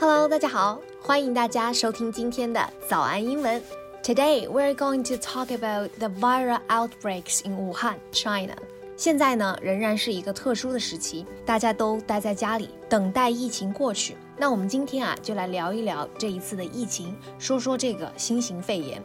Hello，大家好，欢迎大家收听今天的早安英文。Today we're going to talk about the viral outbreaks in Wuhan, China. 现在呢，仍然是一个特殊的时期，大家都待在家里，等待疫情过去。那我们今天啊，就来聊一聊这一次的疫情，说说这个新型肺炎。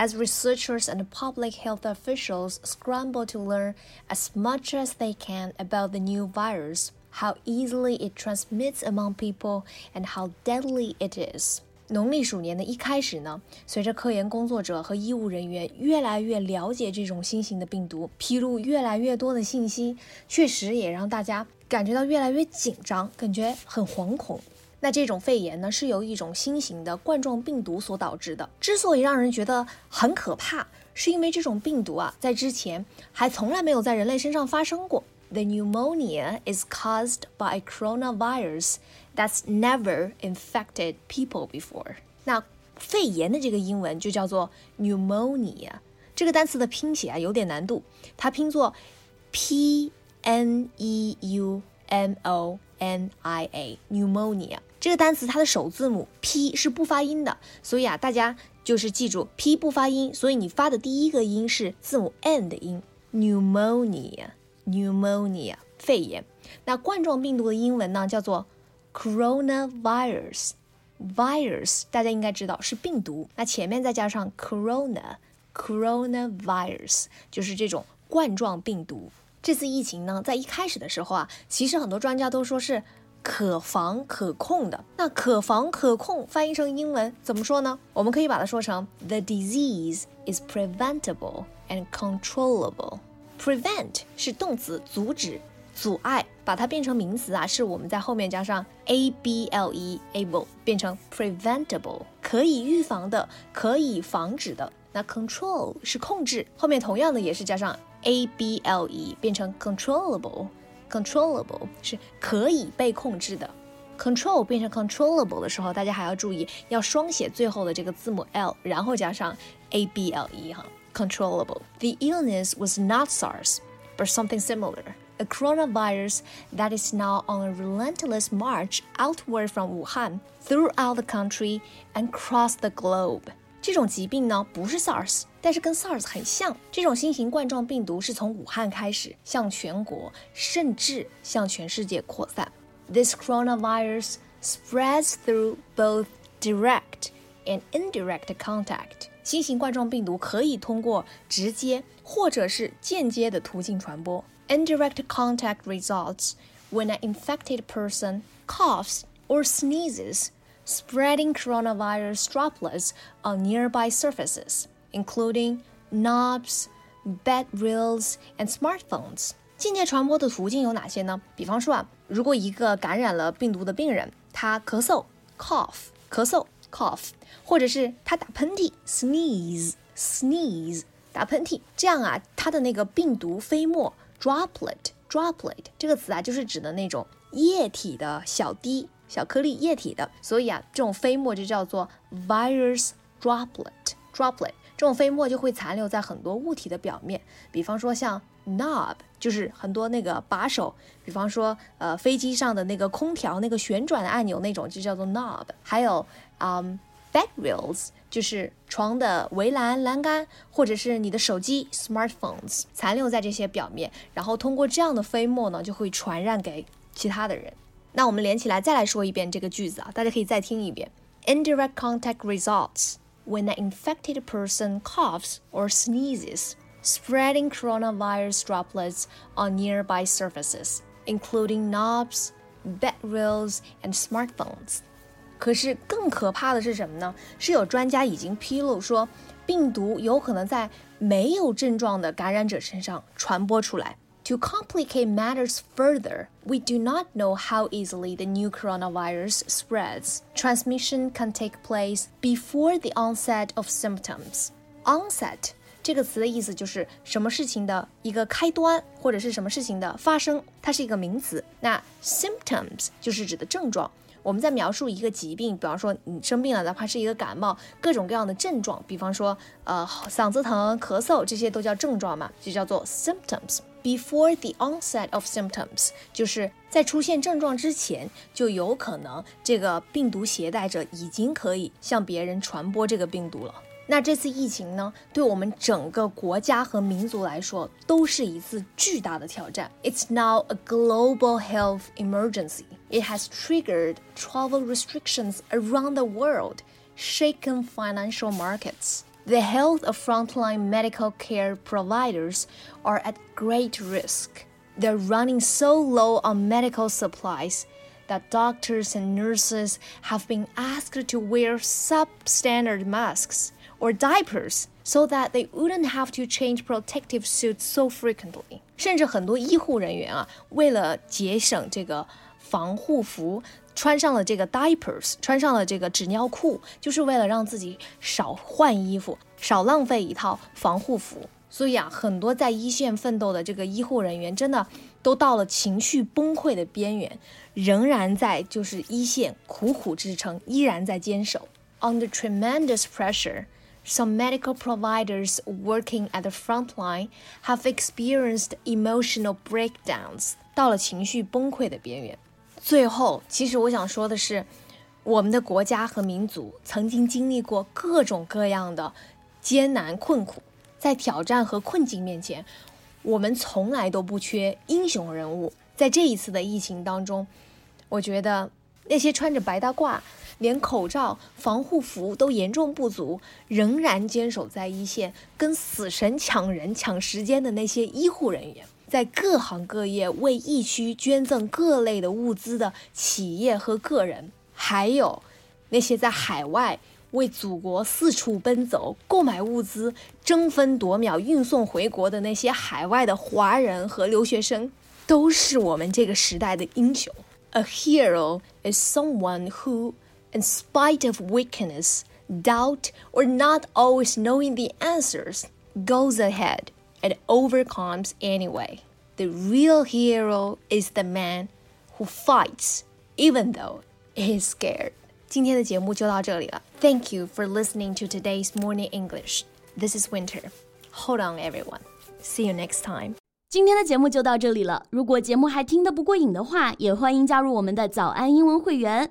as researchers and public health officials scramble to learn as much as they can about the new virus, how easily it transmits among people, and how deadly it is. 农历鼠年的一开始呢，随着科研工作者和医务人员越来越了解这种新型的病毒，披露越来越多的信息，确实也让大家感觉到越来越紧张，感觉很惶恐。 那这种肺炎呢，是由一种新型的冠状病毒所导致的。之所以让人觉得很可怕，是因为这种病毒啊，在之前还从来没有在人类身上发生过。The pneumonia is caused by a coronavirus that's never infected people before。那肺炎的这个英文就叫做 pneumonia。这个单词的拼写啊有点难度，它拼作 p n e u m o n i a pneumonia。这个单词它的首字母 p 是不发音的，所以啊，大家就是记住 p 不发音，所以你发的第一个音是字母 n 的音，pneumonia，pneumonia，肺炎。那冠状病毒的英文呢叫做 coronavirus，virus 大家应该知道是病毒，那前面再加上 corona，coronavirus 就是这种冠状病毒。这次疫情呢，在一开始的时候啊，其实很多专家都说是。可防可控的，那可防可控翻译成英文怎么说呢？我们可以把它说成 The disease is preventable and controllable. Prevent 是动词，阻止、阻碍，把它变成名词啊，是我们在后面加上 able able 变成 preventable，可以预防的，可以防止的。那 control 是控制，后面同样的也是加上 able 变成 controllable。controllable 是可以被控制的，control 变成 controllable 的时候，大家还要注意要双写最后的这个字母 l，然后加上 a b l e 哈，controllable。The illness was not SARS, but something similar. A coronavirus that is now on a relentless march outward from Wuhan throughout the country and across the globe. 这种疾病呢不是 SARS，但是跟 SARS 很像。这种新型冠状病毒是从武汉开始，向全国甚至向全世界扩散。This coronavirus spreads through both direct and indirect contact。新型冠状病毒可以通过直接或者是间接的途径传播。Indirect contact results when an infected person coughs or sneezes spreading coronavirus droplets on nearby surfaces, including knobs, bed rails, and smartphones. 间接传播的途径有哪些呢？比方说啊，如果一个感染了病毒的病人，他咳嗽 cough 咳嗽 cough，或者是他打喷嚏 sneeze sneeze 打喷嚏，这样啊，他的那个病毒飞沫 droplet droplet 这个词啊，就是指的那种液体的小滴。 小颗粒液体的，所以啊，这种飞沫就叫做 virus droplet droplet。这种飞沫就会残留在很多物体的表面，比方说像 knob，就是很多那个把手，比方说呃飞机上的那个空调那个旋转的按钮那种就叫做 knob。还有嗯 bed rails，就是床的围栏栏杆，或者是你的手机 smartphones，残留在这些表面，然后通过这样的飞沫呢，就会传染给其他的人。那我们连起来再来说一遍这个句子啊，大家可以再听一遍。Indirect contact results when an infected person coughs or sneezes, spreading coronavirus droplets on nearby surfaces, including knobs, bed rails, and smartphones. 可是更可怕的是什么呢？是有专家已经披露说，病毒有可能在没有症状的感染者身上传播出来。 to complicate matters further, we do not know how easily the new coronavirus spreads. Transmission can take place before the onset of symptoms. onset 这个词的意思就是什么事情的一个开端，或者是什么事情的发生，它是一个名词。那 symptoms 就是指的症状。我们在描述一个疾病，比方说你生病了，哪怕是一个感冒，各种各样的症状，比方说呃嗓子疼、咳嗽，这些都叫症状嘛，就叫做 symptoms。 Before the onset of symptoms，就是在出现症状之前，就有可能这个病毒携带者已经可以向别人传播这个病毒了。那这次疫情呢，对我们整个国家和民族来说，都是一次巨大的挑战。It's now a global health emergency. It has triggered travel restrictions around the world, shaken financial markets. The health of frontline medical care providers are at great risk. They're running so low on medical supplies that doctors and nurses have been asked to wear substandard masks or diapers so that they wouldn't have to change protective suits so frequently. 甚至很多医护人员啊，为了节省这个防护服， 穿上了这个 diapers，穿上了这个纸尿裤，就是为了让自己少换衣服，少浪费一套防护服。所以啊，很多在一线奋斗的这个医护人员，真的都到了情绪崩溃的边缘，仍然在就是一线苦苦支撑，依然在坚守。Under tremendous pressure, some medical providers working at the front line have experienced emotional breakdowns. 到了情绪崩溃的边缘。最后，其实我想说的是，我们的国家和民族曾经经历过各种各样的艰难困苦。在挑战和困境面前，我们从来都不缺英雄人物。在这一次的疫情当中，我觉得那些穿着白大褂、连口罩、防护服都严重不足，仍然坚守在一线，跟死神抢人、抢时间的那些医护人员，在各行各业为疫区捐赠各类的物资的企业和个人，还有那些在海外。为祖国四处奔走、购买物资、争分夺秒运送回国的那些海外的华人和留学生，都是我们这个时代的英雄。A hero is someone who, in spite of weakness, doubt, or not always knowing the answers, goes ahead and overcomes anyway. The real hero is the man who fights even though he is scared. 今天的节目就到这里了。Thank you for listening to today's morning English. This is Winter. Hold on, everyone. See you next time. 今天的节目就到这里了。如果节目还听得不过瘾的话，也欢迎加入我们的早安英文会员。